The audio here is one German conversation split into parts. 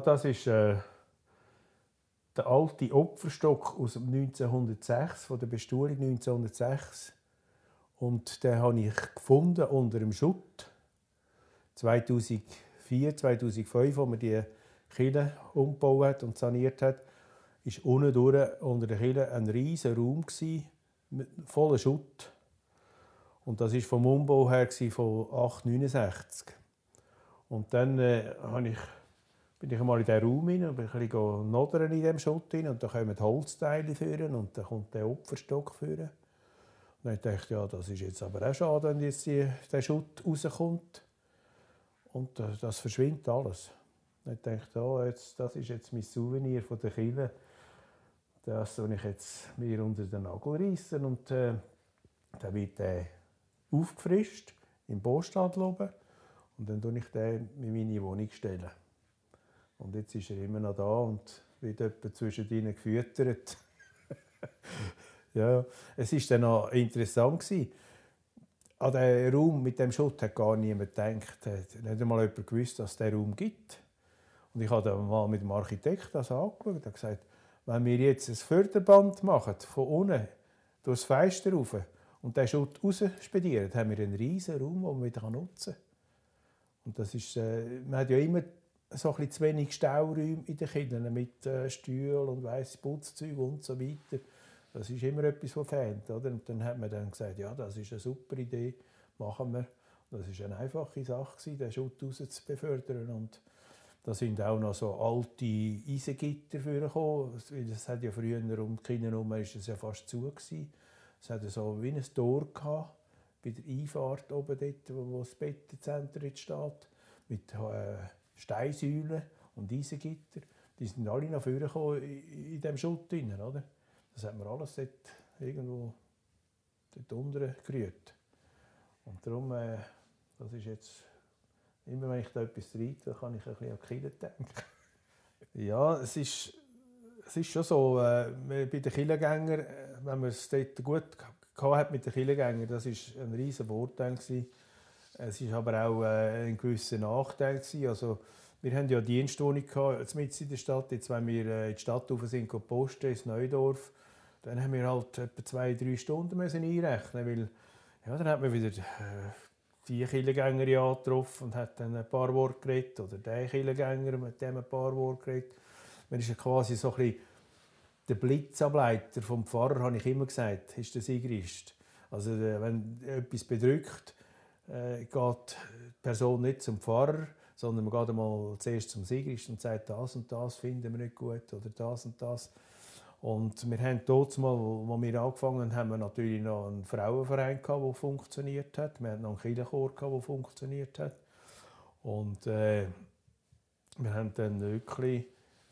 Das ist äh, der alte Opferstock aus dem 1906, von der Bestuhlung 1906. Und den habe ich gefunden unter dem Schutt. 2004, 2005, als man die Kille umgebaut und saniert hat, ist unten durch, unter der Kille ein riesiger Raum gewesen, voller Schutt. Und das war vom Umbau her von 869. Und dann äh, ich, bin ich mal in diesen Raum rein und bin ein bisschen nodern in diesem Schutt rein. Und dann kommen Holzteile führen und dann kommt der Opferstock führen. Und dann dachte ich, ja, das ist jetzt aber auch schade, wenn jetzt die, der Schutt rauskommt. Und äh, das verschwindet alles. Und dann dachte ich, oh, jetzt, das ist jetzt mein Souvenir von der Kille. Das soll ich jetzt mir unter den Nagel reissen. Und äh, dann wird der aufgefrischt im Baustand oben. Und dann stelle ich den in meine Wohnung. Stellen. Und jetzt ist er immer noch da und wird etwa zwischen ihnen gefüttert. ja, es war dann auch interessant gewesen. An diesen Raum mit dem Schutt hat gar niemand gedacht, hat nicht einmal jemand gewusst, dass es diesen Raum gibt. Und ich habe dann mal mit dem Architekt das angeschaut und gesagt, wenn wir jetzt ein Förderband machen, von unten durchs Fenster rauf und den Schutt rausspedieren, haben wir einen riesigen Raum, den man wieder nutzen kann. Und das ist, äh, man hat ja immer so ein bisschen zu wenig Stauräume in den Kindern mit äh, Stühlen und weiss Putzzeug und so weiter. Das ist immer etwas, was fehlt. Oder? Und dann hat man dann gesagt, ja, das ist eine super Idee, machen wir. Das ist eine einfache Sache, den Schutt raus zu befördern. Und da sind auch noch so alte Eisengitter vorgekommen. Das hat ja früher um die Kinder herum ist es ja fast zu. Es hatte so wie ein Tor gehabt, bei der Einfahrt oben dort, wo das Bettenzentrum steht, mit äh, Steinsäulen und Eisengitter. Die sind alle nach vorne gekommen in, diesem Schutt drin, oder? Das hat man alles dort irgendwo dort unten gerührt. Und darum, äh, das ist jetzt, immer wenn ich da etwas reite, kann ich ein bisschen an Kinder denken. ja, es ist, es ist schon so, äh, bei den Killengängern, äh, wenn man es dort gut hat mit den Killengängern, das war ein riesiger Vorteil. Gewesen. Es war aber auch äh, ein gewisser Nachteil. Also, wir haben ja Dienstwohnung mit in der Stadt. Jetzt, wenn wir äh, in die Stadt rauf sind, posten, ins Neudorf, dann haben wir halt etwa zwei, drei Stunden müssen einrechnen weil ja, dann hat man wieder äh, die Killengänger angetroffen und hat dann ein paar Worte geredet oder der Killengänger mit dem ein paar Worte geredet. Man ist ja quasi so ein bisschen der Blitzableiter vom Pfarrer, habe ich immer gesagt, ist der Sigrist. Also wenn etwas bedrückt, äh, geht die Person nicht zum Pfarrer, sondern man geht einmal zuerst zum Sigrist und sagt, das und das finden wir nicht gut oder das und das. Und wir haben dort wo wir angefangen haben, haben wir natürlich noch einen Frauenverein gehabt, der funktioniert hat. Wir hatten noch einen Kirchenchor der funktioniert hat. Und äh, wir haben dann wirklich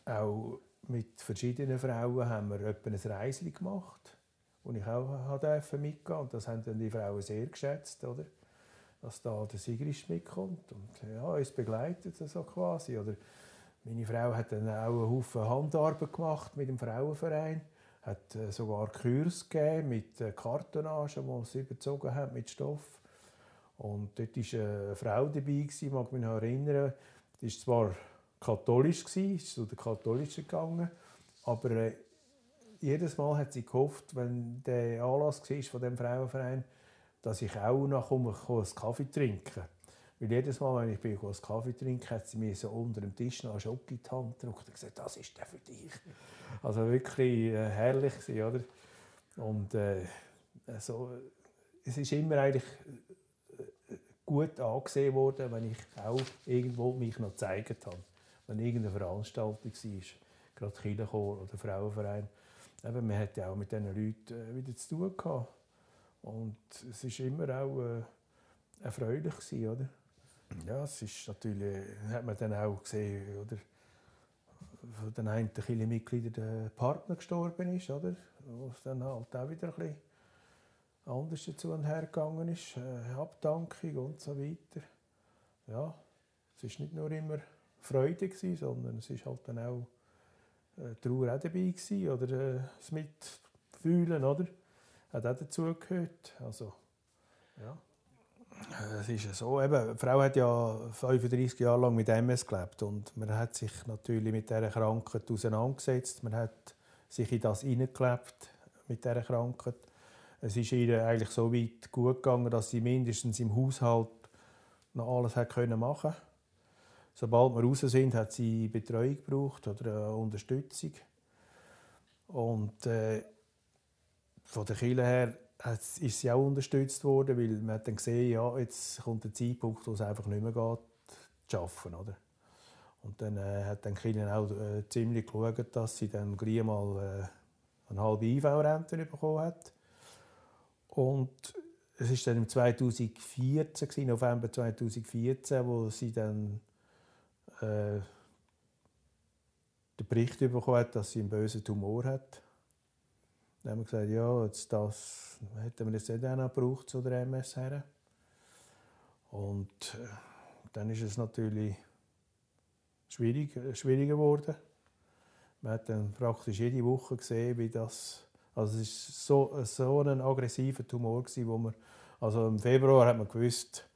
auch mit verschiedenen Frauen haben wir ein Reisli gemacht, wo ich auch durfte mitgehen und das haben dann die Frauen sehr geschätzt, oder? Dass da der Sigrist mitkommt und ja, uns begleitet so quasi, oder? Meine Frau hat dann auch einen Haufen Handarbeit gemacht mit dem Frauenverein, hat äh, sogar Kurs gegeben mit äh, Kartonage, die sie überzogen hat mit Stoff. Und dort war eine Frau dabei, ich mag mich noch erinnern. Die ist zwar katholisch ist zu der katholischen gegangen, aber äh, jedes Mal hat sie gehofft, wenn der Anlass war von dem Frauenverein, dass ich auch noch komme, einen Kaffee trinken. Weil jedes Mal, wenn ich bin, einen Kaffee trinke, hat sie mir so unter dem Tisch noch einen Schock in die Hand gedrückt und gesagt, das ist der für dich. Also wirklich äh, herrlich gewesen, oder? Und äh, also, es ist immer eigentlich äh, gut angesehen worden, wenn ich auch irgendwo mich noch gezeigt habe wenn irgendeine Veranstaltung war, gerade Kirchenchor oder Frauenverein, eben, man hatte auch mit diesen Leuten äh, wieder zu tun gehabt. Und es war immer auch äh, erfreulich gewesen, oder? Ja, es ist natürlich, hat man dann auch gesehen, oder? Von den einen Kirchenmitgliedern der Partner gestorben ist, oder? Wo es dann halt auch wieder ein bisschen anders dazu und hergegangen ist, äh, Abdankung und so weiter. Ja, es ist nicht nur immer Freude, gewesen, sondern es war halt dann auch äh, Trauer auch dabei gewesen, oder äh, das Mitfühlen, oder? Hat auch dazugehört. Also, ja. Es ist so, eben, die Frau hat ja 35 Jahre lang mit MS gelebt und man hat sich natürlich mit dieser Krankheit auseinandergesetzt. Man hat sich in das hineingelebt mit dieser Krankheit. Es ist ihr eigentlich so weit gut gegangen, dass sie mindestens im Haushalt noch alles hat können machen Sobald wir raus sind, hat sie Betreuung gebraucht oder Unterstützung. Und äh, von der Kirche her ist sie auch unterstützt worden, weil man dann gesehen ja, jetzt kommt der Zeitpunkt, wo es einfach nicht mehr geht, zu arbeiten. Oder? Und dann äh, hat dann Kirche auch äh, ziemlich geschaut, dass sie dann gleich mal äh, eine halbe IV-Rente bekommen hat. Und es war dann im 2014, November 2014, wo sie dann äh, den Bericht bekommen hat, dass sie einen bösen Tumor hat. Dann haben wir gesagt, ja, jetzt das hätten wir jetzt nicht auch noch gebraucht zu der MS her. Und äh, dann ist es natürlich schwierig, äh, schwieriger geworden. Man hat dann praktisch jede Woche gesehen, wie das, also es war so, so ein aggressiver Tumor gewesen, wo man, also im Februar hat man gewusst,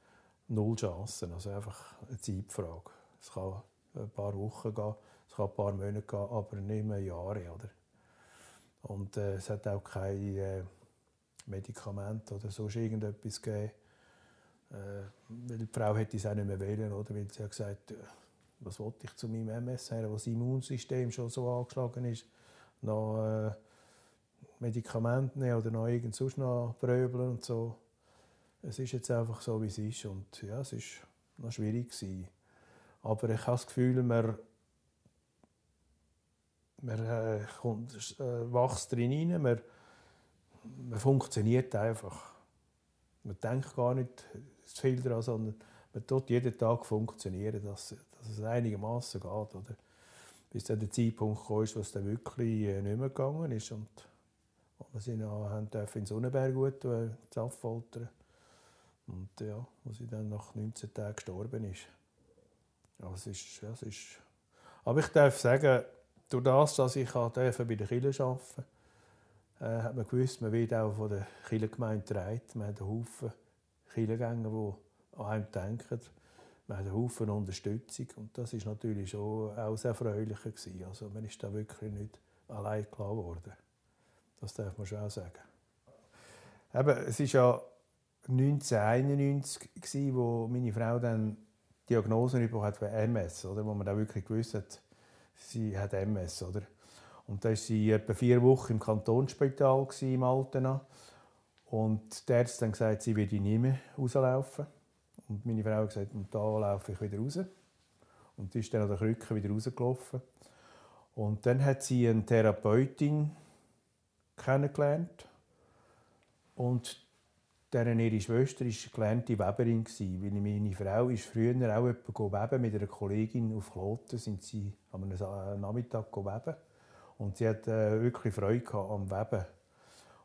null Chancen, also einfach eine Zeitfrage. Es kann ein paar Wochen gehen, es kann ein paar Monate gehen, aber nicht mehr Jahre, oder? Und äh, es hat auch keine äh, Medikamente oder sonst irgendetwas gegeben. Äh, die Frau hätte es auch nicht mehr wählen, oder? Weil sie hat gesagt, äh, was wollte ich zu meinem MS haben, wo das Immunsystem schon so angeschlagen ist, noch äh, Medikamente nehmen oder noch irgend sonst noch pröbeln und so. Es ist jetzt einfach so, wie es ist und ja, es ist noch schwierig gewesen. Aber ich habe das Gefühl, man man äh, kommt, äh, wächst drin hinein, man, man funktioniert einfach. Man denkt gar nicht zu viel daran, sondern man tut jeden Tag funktionieren, dass, dass es einigermaßen geht. Oder? Bis dann der Zeitpunkt kam, wo es dann wirklich äh, nicht mehr gegangen ist. Und, und wir auch, haben in Sonnenberg gut äh. Und ja, wo sie dann nach 19 Tagen gestorben ist. Ja, es ist, ja, es ist aber ich darf sagen, durch das, dass ich bei der Kirche arbeiten durfte, äh, hat man gewusst, man wird auch von der Kirchengemeinde getragen. Man hat einen Haufen Kirchengänger, die an einem denken. Man hat einen Haufen Unterstützung. Und das war natürlich schon auch sehr erfreulich. Also man ist da wirklich nicht allein klar geworden. Das darf man schon auch sagen. Eben, es war ja 1991, wo meine Frau dann die Diagnose bekommen hat für MS, oder? wo man da wirklich gewusst hat, sie hat MS, oder? Und da war sie etwa vier Wochen im Kantonsspital im Altena. Und der Arzt dann gesagt, sie würde nie mehr rauslaufen. Und meine Frau hat gesagt, und da laufe ich wieder raus. Und ist dann an der Krücke wieder rausgelaufen. Und dann hat sie eine Therapeutin kennengelernt. Und deren ihre Schwester war gelernte Weberin. Weil meine Frau ist früher auch weben mit einer Kollegin auf Kloten. Sind sie am Nachmittag weben. Und sie hat äh, wirklich Freude am Weben.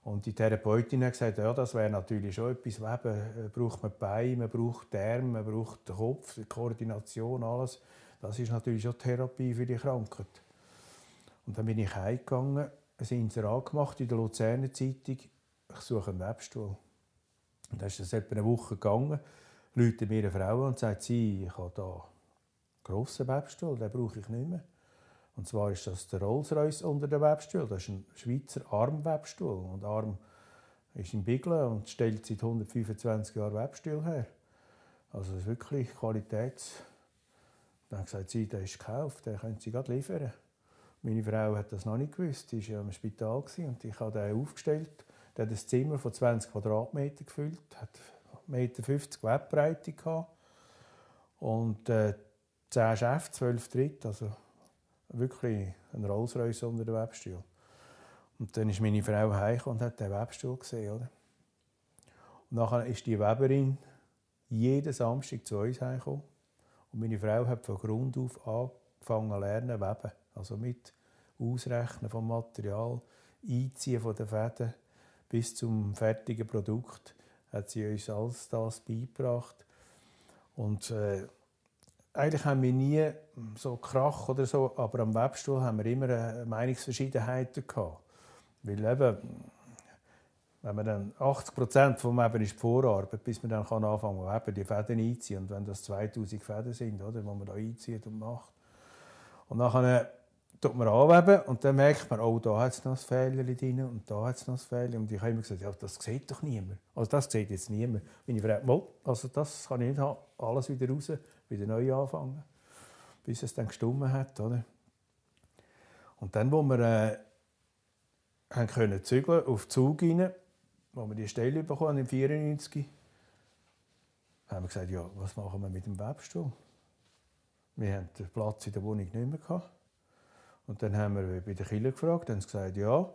Und die Therapeutin hat gesagt, ja, das wäre natürlich schon etwas. Weben äh, braucht man Beine, man braucht die Arme, man braucht den Kopf, die Koordination, alles. Das ist natürlich schon Therapie für die Krankheit. Und dann bin ich heimgegangen, ein Inserat gemacht in der Luzerner Zeitung. Ich suche einen Webstuhl. Und dann ist das etwa eine Woche gegangen. Leute mir eine Frau und sagt, sie, ich habe hier einen grossen Webstuhl, den brauche ich nicht mehr. Und zwar ist das der Rolls-Royce unter dem Webstuhl. Das ist ein Schweizer Armwebstuhl. Und Arm ist in Biglen und stellt seit 125 Jahren Webstuhl her. Also das ist wirklich Qualitäts... Dann hat gesagt, sie, der ist gekauft, den können sie gerade liefern. Meine Frau hat das noch nicht gewusst. Sie war ja im Spital und ich habe den aufgestellt. Der hat ein Zimmer von 20 Quadratmeter gefüllt, hat 1,50 Meter Webbreite gehabt und äh, 10 Chefs, 12 Tritt, also wirklich ein Rolls-Royce unter dem Webstuhl. Und dann ist meine Frau heim und hat den Webstuhl gesehen. Oder? Und nachher ist die Weberin jeden Samstag zu uns heimgekommen. Und meine Frau hat von Grund auf angefangen zu lernen weben. Also mit Ausrechnen vom Material, Einziehen von den Fäden, bis zum fertigen Produkt hat sie uns alles das beigebracht. Und äh, eigentlich haben wir nie so Krach oder so, aber am Webstuhl haben wir immer Meinungsverschiedenheiten gehabt. Weil eben, wenn man dann 80 Prozent vom Weben ist die Vorarbeit, bis man dann kann anfangen kann, die Fäden einziehen. Und wenn das 2000 Fäden sind, oder, die man da einzieht und macht. Und dann tut man anweben und dann merkt man, oh, da hat es noch ein Fehler drin und da hat es noch ein Fehler. Und ich habe immer gesagt, ja, das sieht doch niemand. Also das sieht jetzt niemand. Meine Frau, also das kann ich nicht haben. Alles wieder raus, wieder neu anfangen. Bis es dann gestummen hat, oder? Und dann, wo wir äh, haben können zügeln auf Zug rein, als wir die Stelle bekommen im 94, haben wir gesagt, ja, was machen wir mit dem Webstuhl? Wir haben den Platz in der Wohnung nicht mehr gehabt. Und dann haben wir bei der Kille gefragt, haben sie gesagt, ja,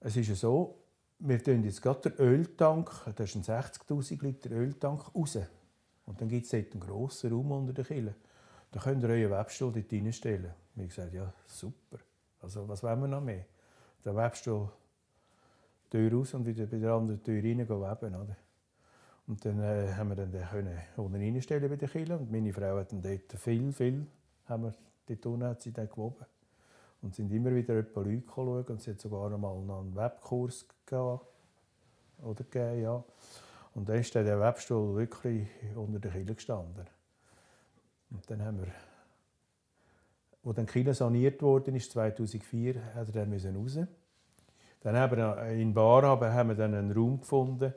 es ist ja so, wir tun jetzt gerade den Öltank, das ist ein 60'000 Liter Öltank, raus. Und dann gibt es dort einen grossen Raum unter der Kille. Da könnt ihr euren Webstuhl dort reinstellen. Wir haben gesagt, ja, super. Also was wollen wir noch mehr? Der Webstuhl Tür raus und wieder bei der anderen Tür rein weben. Oder? Und dann äh, haben wir dann den können unten reinstellen bei der Kille. Und meine Frau hat dann dort viel, viel, haben wir, dort hat sie dann gewoben. Und sind immer wieder Leute schauen und sie hat sogar einmal einen Webkurs gehabt, oder gegeben, ja. Und dann ist der Webstuhl wirklich unter der Kille gestanden. Und dann haben wir, als dann Kille saniert wurde, 2004, hat er dann raus dann haben wir in Bar haben wir dann einen Raum gefunden,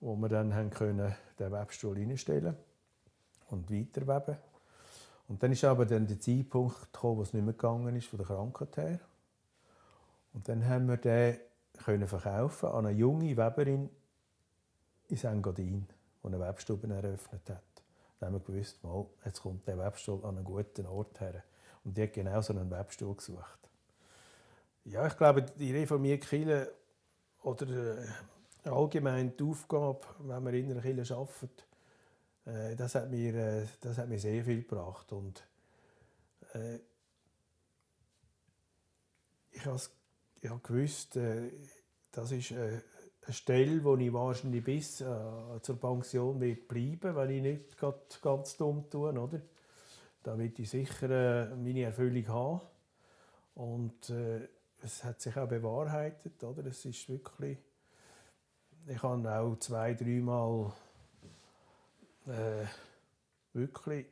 wo wir dann haben können den Webstuhl reinstellen und weiterweben. Und dann ist aber dann der Zeitpunkt gekommen, wo es nicht mehr gegangen ist von der Krankheit her. Und dann haben wir den können verkaufen an eine junge Weberin in St. Godin, die eine Webstube eröffnet hat. Dann haben wir gewusst, mal, jetzt kommt der Webstuhl an einen guten Ort her. Und die hat genau so einen Webstuhl gesucht. Ja, ich glaube, die reformierte Kirche oder äh, allgemein die Aufgabe, wenn wir in einer Kirche arbeiten, äh, das, hat mir, äh, das hat mir sehr viel gebracht. Und, äh, ich habe hab gewusst, äh, das ist äh, eine Stelle, wo ich wahrscheinlich bis äh, zur Pension wird bleiben wenn ich nicht ganz dumm tue. Oder? Da wird ich sicher meine Erfüllung haben. Und, es hat sich auch bewahrheitet. Oder? Es ist wirklich, ich habe auch zwei, dreimal äh, wirklich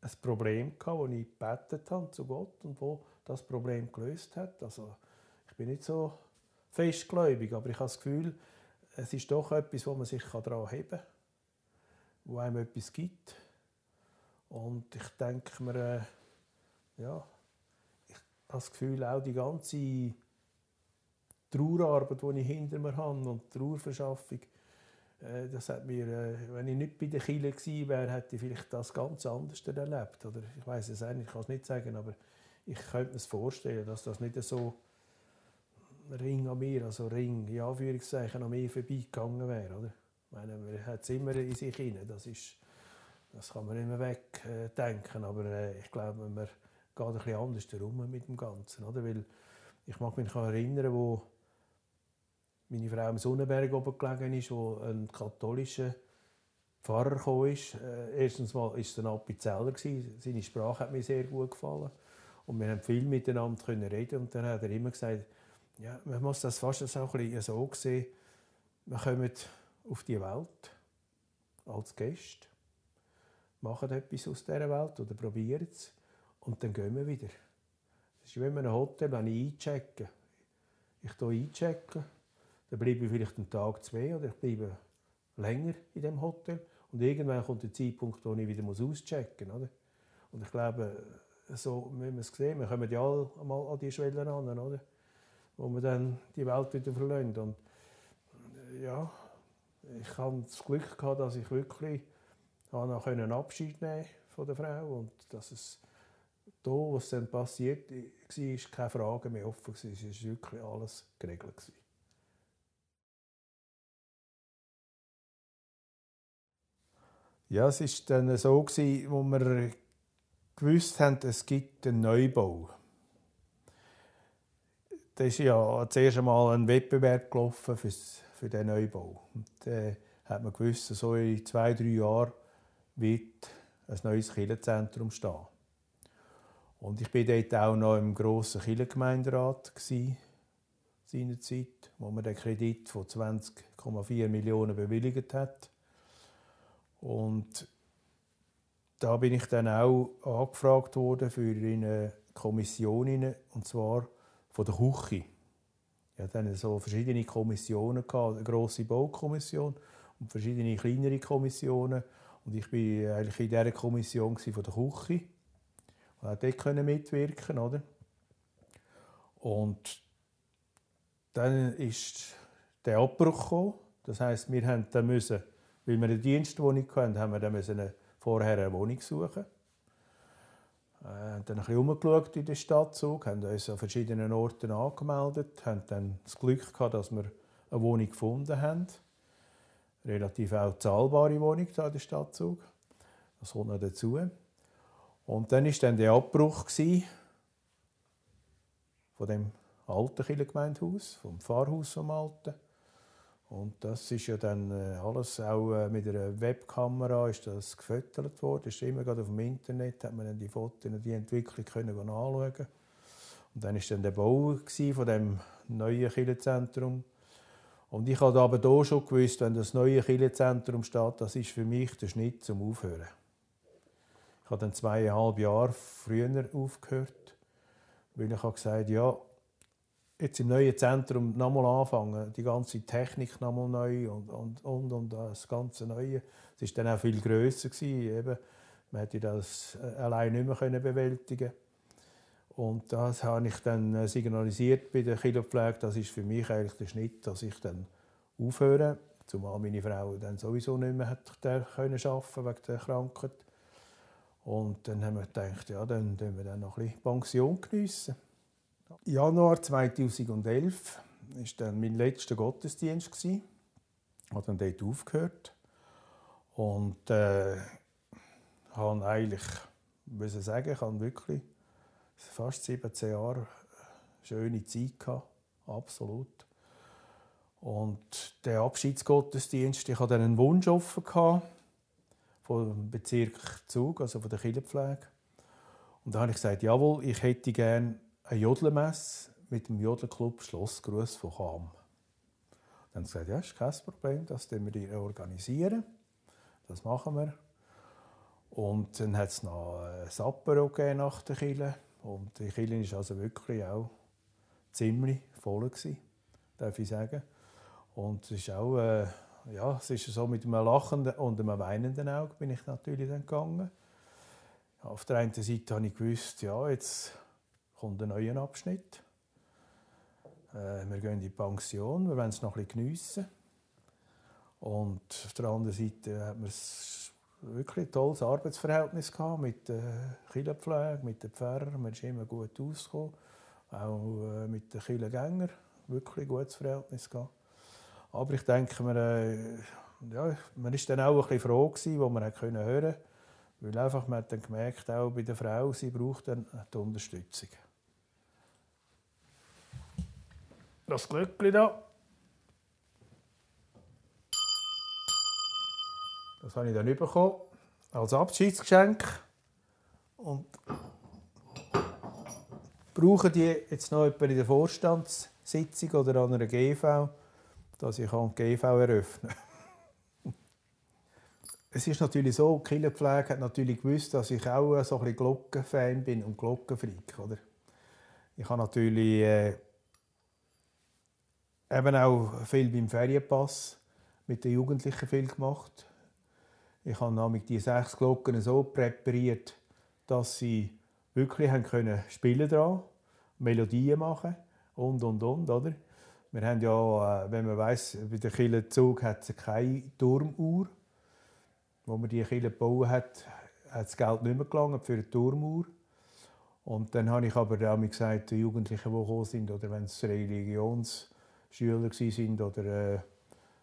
ein Problem gehabt, wo ich gebetet habe zu Gott und wo das Problem gelöst hat. Also ich bin nicht so festgläubig, aber ich habe das Gefühl, es ist doch etwas, wo man sich daran heben kann, wo einem etwas gibt. Und ich denke mir, äh, ja, das Gefühl, auch die ganze Trauerarbeit, die ich hinter mir habe und die Trauerverschaffung, das hat mir, äh, wenn ich nicht bei der Kille gewesen wäre, hätte ich vielleicht das ganz anders erlebt. Oder ich weiß es eigentlich, ich kann es nicht sagen, aber ich könnte mir vorstellen, dass das nicht so Ring an mir, also Ring, in Anführungszeichen, an mir vorbeigegangen wäre. Oder? Ich meine, man hat es immer in sich hinein. Das, ist, das kann man immer wegdenken. Äh, aber äh, ich glaube, man geht ein bisschen anders herum mit dem Ganzen. Oder? Weil ich mag mich erinnern, wo meine Frau im Sonnenberg oben gelegen ist, wo ein katholischer Pfarrer kam. Äh, erstens war es ein Appenzeller. Seine Sprache hat mir sehr gut gefallen. Und wir haben viel miteinander können reden und dann hat er immer gesagt, ja, man muss das fast so, ein bisschen so sehen, wir kommen auf die Welt als Gäste, machen etwas aus dieser Welt oder probieren es und dann gehen wir wieder. Das ist wie in einem Hotel, wenn ich einchecke. Ich hier einchecken, dann bleibe ich vielleicht einen Tag, zwei oder ich bleibe länger in dem Hotel. Und irgendwann kommt der Zeitpunkt, wo ich wieder auschecken muss. Oder? Und ich glaube, so wie wir es sehen, wir kommen ja alle mal an die Schwelle ran, oder? wo wir dann die Welt wieder verlassen. Und ja, ich hatte das Glück gehabt, dass ich wirklich Abschied nehmen von der Frau und dass es da, was dann passiert war, keine Frage mehr offen. Es war wirklich alles geregelt. Ja, es war dann so, wo wir gewusst haben, es gibt einen Neubau. Da ist ja zuerst einmal ein Wettbewerb gelaufen für, für den Neubau. Und dann hat man gewusst, so in zwei, drei Jahren wird ein neues Kirchenzentrum stehen. Und ich war dort auch noch im grossen Kirchengemeinderat seinerzeit, wo man den Kredit von 20,4 Millionen bewilligt hat. Und da bin ich dann auch angefragt worden für eine Kommission, und zwar von der Küche. Ich hatte dann so verschiedene Kommissionen, eine grosse Baukommission und verschiedene kleinere Kommissionen. Und ich war eigentlich in dieser Kommission von der Küche. Und auch dort mitwirken oder? Und dann ist der Abbruch gekommen. Das heisst, wir haben dann weil wir eine Dienstwohnung hatten, haben wir dann müssen vorher eine Wohnung suchen. Wir äh, haben dann ein bisschen umgeschaut in der Stadtzug, haben uns an verschiedenen Orten angemeldet, haben dann das Glück gehabt, dass wir eine Wohnung gefunden haben. Relativ auch zahlbare Wohnung hier in der Stadtzug. Das kommt noch dazu. Und dann war dann der Abbruch von dem alten Kirchengemeindehaus, vom Pfarrhaus vom Alten. Und das ist ja dann äh, alles auch äh, mit einer Webkamera ist das gefüttert worden. Ist immer gerade auf dem Internet, hat man dann die Fotos und die Entwicklung können anschauen. Und dann ist dann der Bau von dem neuen Kirchenzentrum. Und ich habe aber hier schon gewusst, wenn das neue Kirchenzentrum steht, das ist für mich der Schnitt zum Aufhören. Ich habe dann zweieinhalb Jahre früher aufgehört, weil ich habe gesagt ja, jetzt im neuen Zentrum nochmal anfangen, die ganze Technik nochmal neu und, und, und, und das ganze Neue. Es war dann auch viel grösser. Gewesen, eben. Man hätte das äh, allein nicht mehr bewältigen Und das habe ich dann äh, signalisiert bei der Kinderpflege, das ist für mich eigentlich der Schnitt, dass ich dann aufhöre, zumal meine Frau dann sowieso nicht mehr hat können arbeiten wegen der Krankheit. Und dann haben wir gedacht, ja, dann können wir dann noch ein bisschen Pension geniessen. Januar 2011 war dann mein letzter Gottesdienst. Ich habe dann dort aufgehört. Und äh, habe eigentlich, muss ich sagen, ich habe wirklich fast 17 Jahre eine schöne Zeit gehabt. Absolut. Und der Abschiedsgottesdienst, ich hatte einen Wunsch offen gehabt, vom Bezirk Zug, also von der Kirchenpflege. Und da habe ich gesagt, jawohl, ich hätte gerne eine Jodlermesse mit dem Jodlerclub Schlossgruß von Cham. Dann haben sie gesagt, ja, ist kein Problem, das wir organisieren. Das machen wir. Und dann hat es noch ein Apero nach der Kille. Und die Kille war also wirklich auch ziemlich voll, gewesen, darf ich sagen. Und es ist auch, äh, ja, es ist so mit einem lachenden und einem weinenden Auge bin ich natürlich dann gegangen. Auf der einen Seite habe ich gewusst, ja, jetzt kommt ein neuer Abschnitt. Äh, wir gehen in die Pension, wir wollen es noch ein bisschen geniessen. Und auf der anderen Seite hat man wirklich ein tolles Arbeitsverhältnis gehabt mit der Kirchenpflege, mit den Pfarrern. Man ist immer gut ausgekommen. Auch äh, mit den Kirchengängern wirklich ein gutes Verhältnis gehabt. Aber ich denke, man, äh, ja, man ist dann auch ein bisschen froh gewesen, wo man hören konnte. Weil einfach, man hat dann gemerkt, auch bei der Frau, sie braucht dann die Unterstützung. Das Glöckchen da. Das habe ich dann bekommen als Abschiedsgeschenk. Und brauchen die jetzt noch jemand in der Vorstandssitzung oder an einer GV, dass ich die GV eröffnen kann. Es ist natürlich so, die Killerpflege hat natürlich gewusst, dass ich auch so ein Glockenfan bin und Glockenfreak. Oder? Ich habe natürlich äh, eben auch viel beim Ferienpass mit den Jugendlichen viel gemacht. Ich habe nämlich die sechs Glocken so präpariert, dass sie wirklich haben können spielen dran, Melodien machen und und und, oder? Wir haben ja, äh, wenn man weiß, bei der Kille Zug hat es keine Turmuhr. Wo man die Kille gebaut hat, hat das Geld nicht mehr gelangt für eine Turmuhr. Und dann habe ich aber auch gesagt, die Jugendlichen, die gekommen sind, oder wenn es Religions Schüler sind oder äh,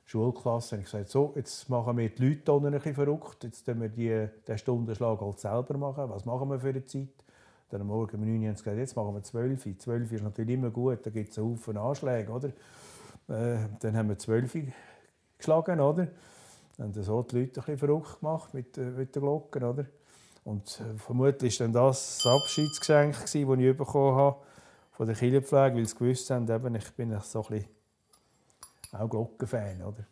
Schulklassen, habe ich gesagt, so, jetzt machen wir die Leute ein bisschen verrückt, jetzt machen wir die, den Stundenschlag halt selber machen. Was machen wir für eine Zeit? Dann am Morgen um 9 Uhr haben sie gesagt, jetzt machen wir 12 12 ist natürlich immer gut, da gibt es einen Haufen Anschläge, oder? Äh, dann haben wir 12 geschlagen, oder? Dann haben so die Leute ein bisschen verrückt gemacht mit, äh, mit den Glocken, oder? Und äh, vermutlich war das das Abschiedsgeschenk, das ich bekommen habe von der Kirchenpflege, weil sie gewusst haben, eben, ich bin so ein bisschen auch Glockenfan. Oder?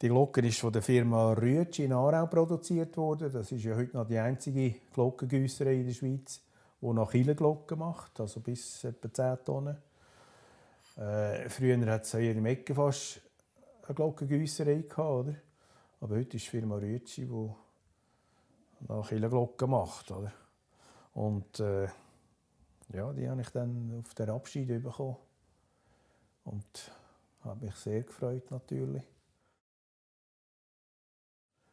Die Glocke ist von der Firma Rütsch in Aarau produziert worden. Das ist ja heute noch die einzige Glockengüsserei in der Schweiz, die noch Glocken macht, also bis etwa 10 Tonnen. Äh, früher hat es hier im Ecke fast eine Glockengüsserei gehabt, oder? Aber heute ist die Firma Rütschi, die noch Glocken macht, oder? Und äh, ja, die habe ich dann auf den Abschied bekommen. Und habe mich sehr gefreut natürlich.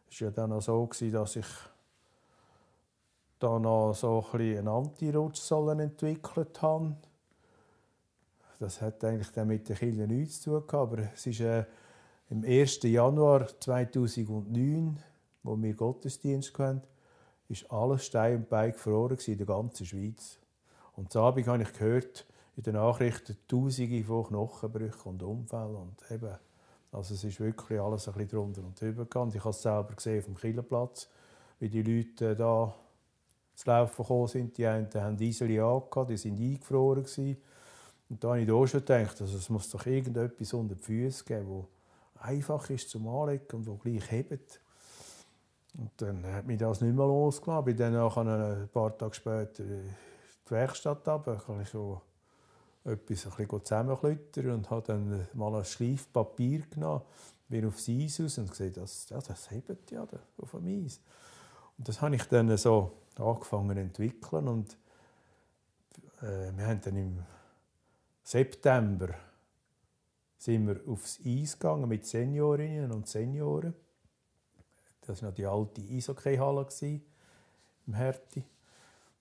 Es war ja dann auch so, dass ich da noch so ein eine Anti-Rutschsäule entwickelt habe. Das hat eigentlich dann mit den Kindern nichts zu tun, aber es ist äh, im 1. Januar 2009, wo wir Gottesdienst hatten, ist alles Stein und Bein gefroren in der ganzen Schweiz. Und am Abend habe ich gehört in den Nachrichten Tausende von Knochenbrüchen und Unfällen und eben, also es ist wirklich alles ein bisschen drunter und drüber gegangen. Ich habe es selber gesehen auf Killerplatz, wie die Leute da zu laufen gekommen sind. Die einen haben Diesel angehabt, die sind eingefroren gewesen. Und da habe ich auch schon gedacht, also es muss doch irgendetwas unter die Füße geben, das einfach ist zum Anlegen und das gleich hebt. Und dann hat mich das nicht mehr losgelassen. Bin dann ein paar Tage später in die Werkstatt runter, ich etwas ein bisschen zusammenklüttern und habe dann mal ein Schleif Papier genommen, bin aufs Eis raus und gesehen, das, ja, das hebt ja auf dem Eis. Und das habe ich dann so angefangen zu entwickeln und äh, wir haben dann im September sind wir aufs Eis gegangen mit Seniorinnen und Senioren. Das war noch die alte Eishockey-Halle im Herti.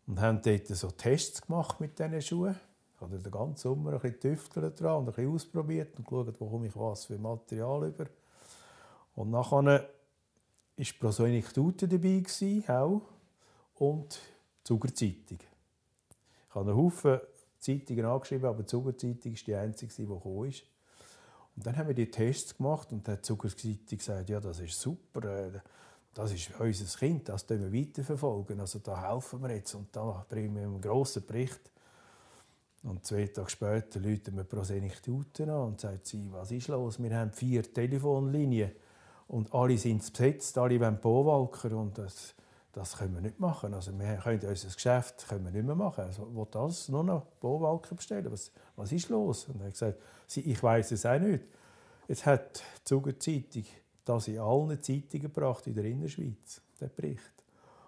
Und haben dort so Tests gemacht mit diesen Schuhen. Habe den ganzen Sommer ein bisschen tüftelt dran und ein bisschen ausprobiert und geschaut, wo komme ich was für Material über. Und nachher war Prosonictute dabei, auch, und die Zuckerzeitung. Ich habe einen Haufen Zeitungen angeschrieben, aber die Zuckerzeitung ist die einzige, die gekommen ist. Und dann haben wir die Tests gemacht und die Zuckerzeitung gesagt, ja, das ist super, äh, das ist unser Kind, das wir weiterverfolgen. Also da helfen wir jetzt und da bringen wir einen grossen Bericht. Und zwei Tage später läuten wir Prosenektuten an und sagen sie, was ist los? Wir haben vier Telefonlinien und alle sind besetzt, alle wollen Bauwalker und das, das können wir nicht machen. Also wir können unser Geschäft können wir nicht mehr machen. Also will das nur noch Bauwalker bestellen? Was, was ist los? Und er hat gesagt, ich weiß es auch nicht. Jetzt hat die Zuger Zeitung das in allen Zeitungen gebracht in der Innerschweiz, der Bericht.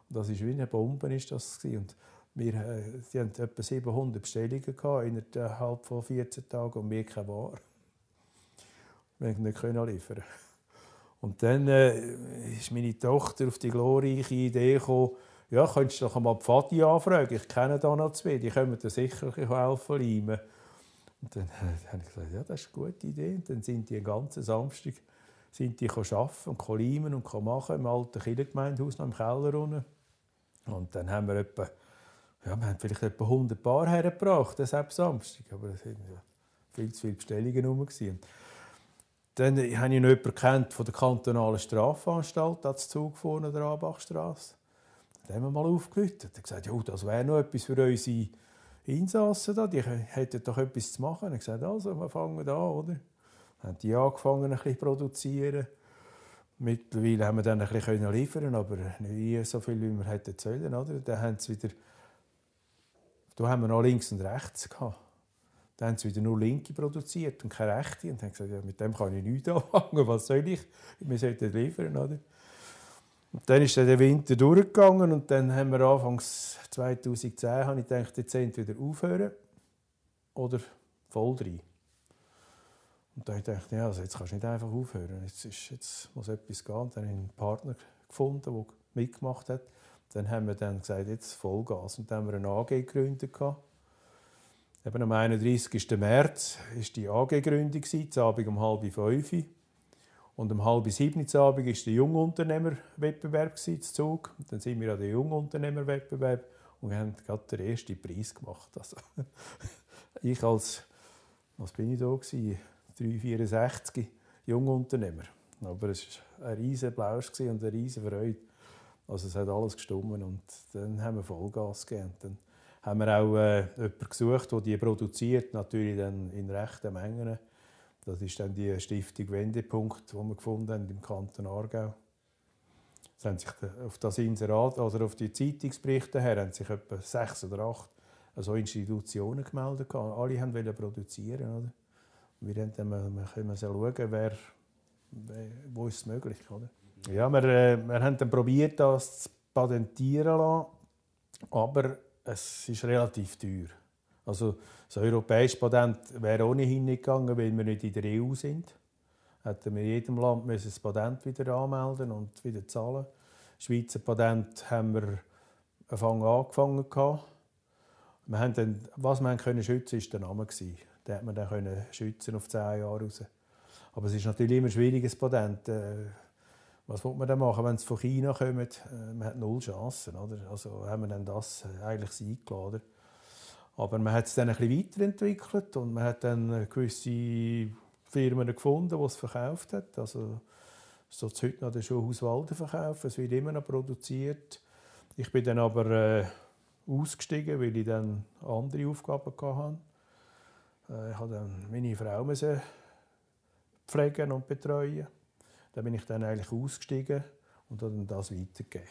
Und das ist wie eine Bombe ist das gewesen. Und wir, äh, hatten etwa 700 Bestellungen innerhalb von 14 Tagen und wir keine Ware. Wir konnten nicht liefern. Und dann äh, ist meine Tochter auf die glorreiche Idee gekommen, ja, könntest du doch mal die Pfadi anfragen, ich kenne da noch zwei, die können dir sicher helfen leimen. Und dann äh, habe ich gesagt, ja, das ist eine gute Idee. Und dann sind die den ganzen Samstag sind die arbeiten und leimen und machen im alten Kirchengemeindehaus noch im Keller unten. Und dann haben wir etwa ja, wir haben vielleicht etwa 100 Paar hergebracht, ab Samstag. Aber es waren ja viel zu viele Bestellungen rum. Dann habe ich noch jemanden von der kantonalen Strafanstalt, das Zug vorne der Abachstrasse. Dann haben wir mal aufgelötet. Er gesagt, ja, das wäre noch etwas für unsere Insassen da. Die hätten doch etwas zu machen. Hat gesagt, also, wir fangen an, oder? Dann haben die angefangen, ein bisschen zu produzieren. Mittlerweile haben wir dann ein bisschen liefern aber nicht so viel, wie wir hätten sollen. Oder? Dann haben sie wieder da haben wir noch links und rechts gehabt. Dann haben sie wieder nur Linke produziert und keine Rechte. Und haben gesagt, ja, mit dem kann ich nichts anfangen. Was soll ich? Wir sollten liefern, oder? Und dann ist der Winter durchgegangen und dann haben wir anfangs 2010 habe ich gedacht, jetzt entweder aufhören oder voll rein. Und dann dachte ich, ja, also jetzt kannst du nicht einfach aufhören. Jetzt, ist, jetzt muss etwas gehen. Und dann habe ich einen Partner gefunden, der mitgemacht hat. Dann haben wir dann gesagt, jetzt Vollgas. Und dann haben wir eine AG gegründet. Eben am 31. März war die AG-Gründung, am Abend um halb fünf. Und um halb sieben Abend war der Jungunternehmerwettbewerb zu Zug. Dann sind wir an den Jungunternehmerwettbewerb und haben gerade den ersten Preis gemacht. Also, ich als, was bin ich da gewesen? 364 Jungunternehmer. Aber es war ein riesen Blausch und eine riesen Freude. Also es hat alles gestummen und dann haben wir Vollgas gegeben. Dann haben wir auch äh, jemanden gesucht, der die produziert, natürlich dann in rechten Mengen. Das ist dann die Stiftung Wendepunkt, die wir gefunden haben im Kanton Aargau. Es haben sich auf das Inserat, also auf die Zeitungsberichte her, haben sich etwa sechs oder acht so Institutionen gemeldet. Alle wollten produzieren. Oder? Wir haben dann, wir können schauen, wer, wo ist es möglich oder? Ja, wir, äh, wir haben dann probiert, das zu patentieren lassen, aber es ist relativ teuer. Also das europäische Patent wäre ohnehin nicht gegangen, weil wir nicht in der EU sind. Hätten wir in jedem Land müssen das Patent wieder anmelden und wieder zahlen. Das Schweizer Patent haben wir Anfang angefangen. Wir haben dann, was wir können schützen war der Name. Den hat man dann können schützen auf zehn Jahre raus. Aber es ist natürlich immer schwierig, ein Patent. Äh, was will man dann machen, wenn es von China kommt? Äh, man hat null Chancen. Oder? Also haben wir dann das äh, eigentlich eingeladen. Aber man hat es dann ein bisschen weiterentwickelt und man hat dann gewisse Firmen gefunden, die es verkauft haben. Also so heute noch der Schuhhaus Walden verkaufen. Es wird immer noch produziert. Ich bin dann aber äh, ausgestiegen, weil ich dann andere Aufgaben hatte. Äh, ich musste dann meine Frau pflegen und betreuen. Dann bin ich dann eigentlich ausgestiegen und dann das weitergegeben.